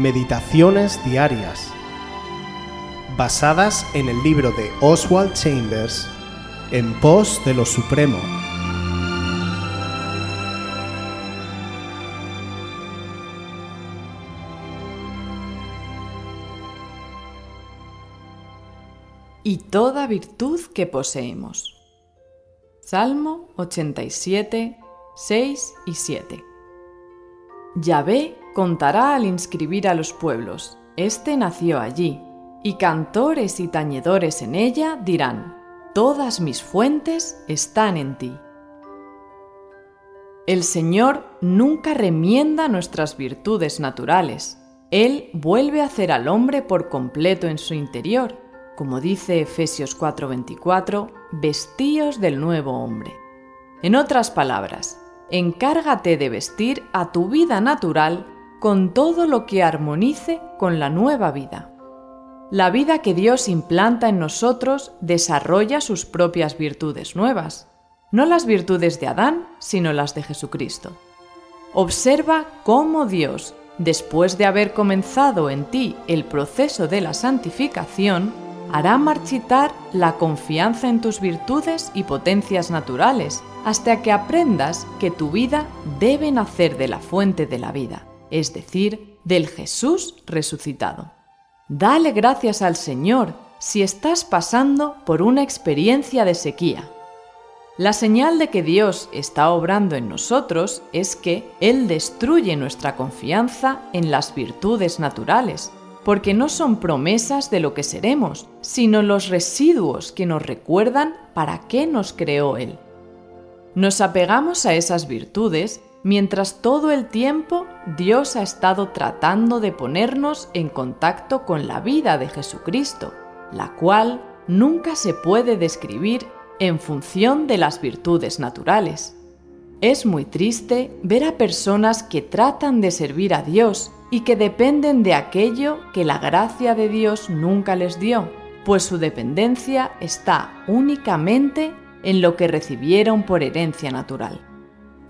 Meditaciones Diarias, basadas en el libro de Oswald Chambers, En pos de lo Supremo. y toda virtud que poseemos. Salmo 87, 6 y 7. Yahvé contará al inscribir a los pueblos, Este nació allí, y cantores y tañedores en ella dirán, Todas mis fuentes están en ti. El Señor nunca remienda nuestras virtudes naturales. Él vuelve a hacer al hombre por completo en su interior, como dice Efesios 4:24, vestíos del nuevo hombre. En otras palabras, encárgate de vestir a tu vida natural con todo lo que armonice con la nueva vida. La vida que Dios implanta en nosotros desarrolla sus propias virtudes nuevas, no las virtudes de Adán, sino las de Jesucristo. Observa cómo Dios, después de haber comenzado en ti el proceso de la santificación, hará marchitar la confianza en tus virtudes y potencias naturales, hasta que aprendas que tu vida debe nacer de la fuente de la vida, es decir, del Jesús resucitado. Dale gracias al Señor si estás pasando por una experiencia de sequía. La señal de que Dios está obrando en nosotros es que Él destruye nuestra confianza en las virtudes naturales porque no son promesas de lo que seremos, sino los residuos que nos recuerdan para qué nos creó Él. Nos apegamos a esas virtudes mientras todo el tiempo Dios ha estado tratando de ponernos en contacto con la vida de Jesucristo, la cual nunca se puede describir en función de las virtudes naturales. Es muy triste ver a personas que tratan de servir a Dios y que dependen de aquello que la gracia de Dios nunca les dio, pues su dependencia está únicamente en lo que recibieron por herencia natural.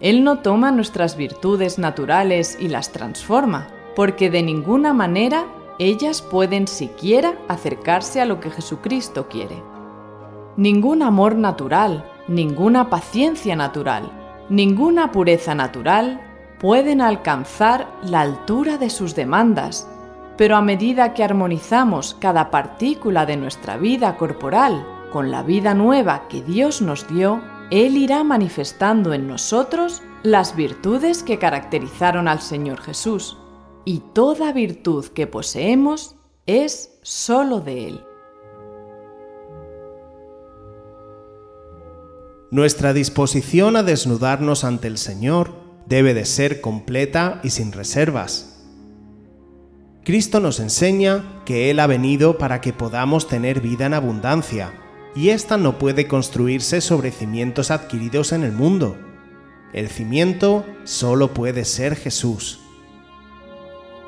Él no toma nuestras virtudes naturales y las transforma, porque de ninguna manera ellas pueden siquiera acercarse a lo que Jesucristo quiere. Ningún amor natural, ninguna paciencia natural, ninguna pureza natural pueden alcanzar la altura de sus demandas, pero a medida que armonizamos cada partícula de nuestra vida corporal con la vida nueva que Dios nos dio, Él irá manifestando en nosotros las virtudes que caracterizaron al Señor Jesús, y toda virtud que poseemos es sólo de Él. Nuestra disposición a desnudarnos ante el Señor debe de ser completa y sin reservas. Cristo nos enseña que Él ha venido para que podamos tener vida en abundancia, y ésta no puede construirse sobre cimientos adquiridos en el mundo. El cimiento solo puede ser Jesús.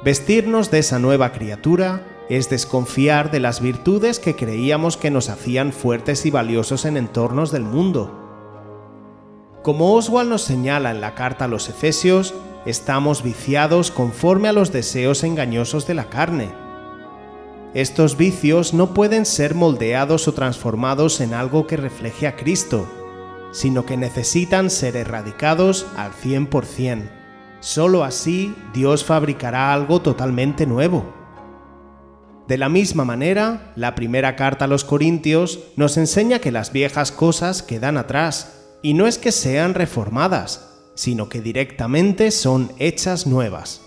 Vestirnos de esa nueva criatura es desconfiar de las virtudes que creíamos que nos hacían fuertes y valiosos en entornos del mundo como Oswald nos señala en la carta a los Efesios, estamos viciados conforme a los deseos engañosos de la carne. Estos vicios no pueden ser moldeados o transformados en algo que refleje a Cristo, sino que necesitan ser erradicados al 100%. Solo así Dios fabricará algo totalmente nuevo. De la misma manera, la primera carta a los Corintios nos enseña que las viejas cosas quedan atrás y no es que sean reformadas, sino que directamente son hechas nuevas.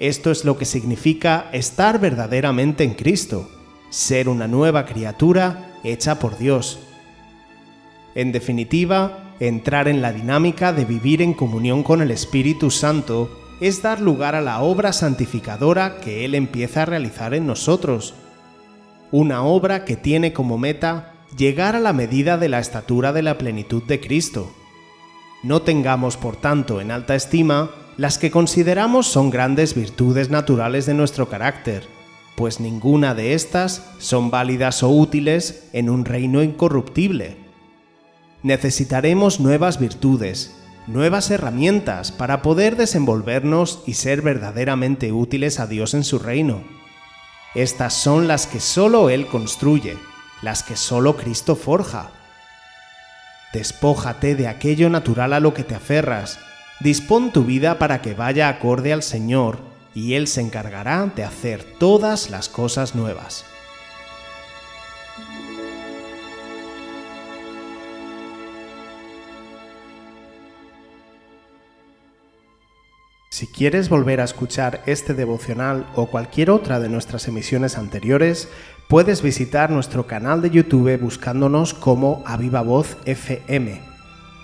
Esto es lo que significa estar verdaderamente en Cristo, ser una nueva criatura hecha por Dios. En definitiva, entrar en la dinámica de vivir en comunión con el Espíritu Santo es dar lugar a la obra santificadora que Él empieza a realizar en nosotros. Una obra que tiene como meta llegar a la medida de la estatura de la plenitud de Cristo. No tengamos, por tanto, en alta estima las que consideramos son grandes virtudes naturales de nuestro carácter, pues ninguna de estas son válidas o útiles en un reino incorruptible. Necesitaremos nuevas virtudes, nuevas herramientas para poder desenvolvernos y ser verdaderamente útiles a Dios en su reino. Estas son las que solo Él construye, las que solo Cristo forja. Despójate de aquello natural a lo que te aferras, dispón tu vida para que vaya acorde al Señor y Él se encargará de hacer todas las cosas nuevas. Si quieres volver a escuchar este devocional o cualquier otra de nuestras emisiones anteriores, puedes visitar nuestro canal de YouTube buscándonos como Aviva Voz FM.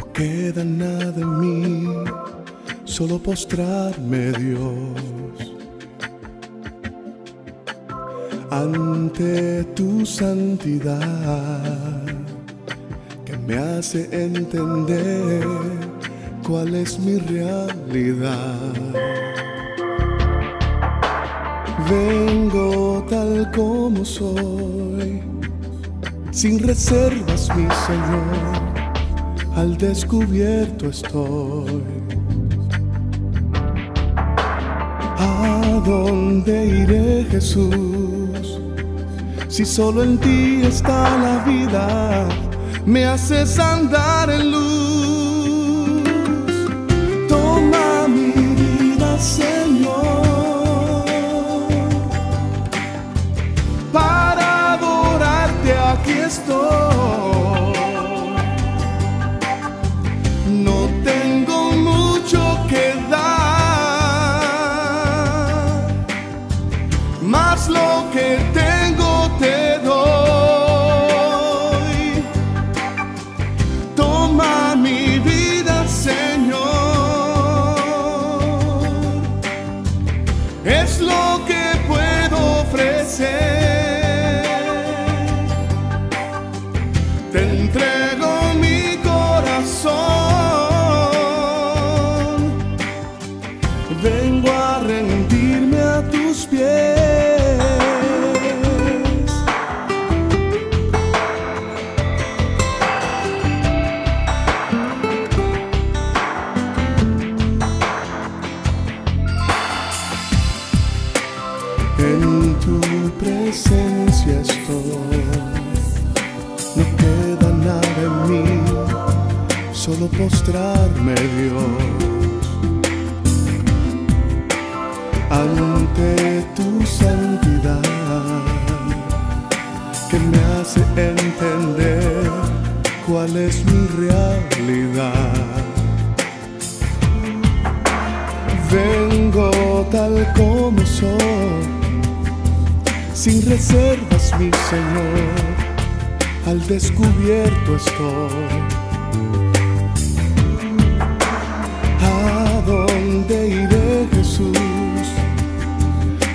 No queda nada en mí, solo postrarme, Dios. Ante tu santidad, que me hace entender cuál es mi realidad. Vengo tal como soy sin reservas, mi Señor, al descubierto estoy. ¿A dónde iré, Jesús? Si solo en ti está la vida, me haces andar en luz. Ante tu santidad, que me hace entender cuál es mi realidad. Vengo tal como soy sin reservas, mi Señor, al descubierto estoy.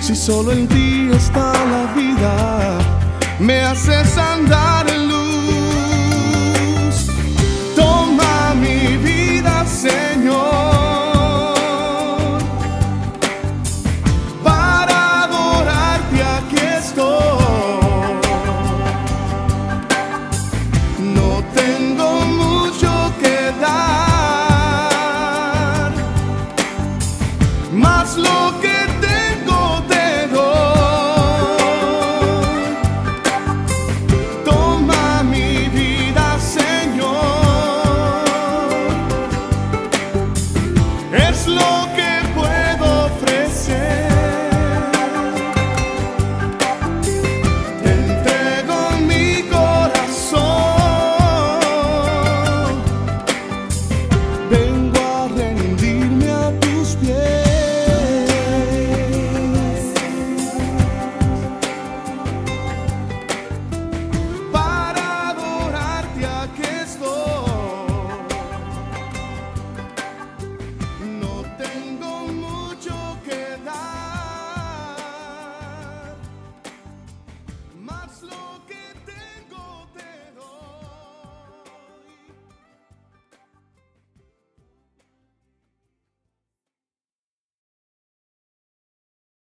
Si solo en ti está la vida, me haces andar en luz. Toma mi vida, Señor. Para adorarte aquí estoy. No tengo mucho que dar, más lo que...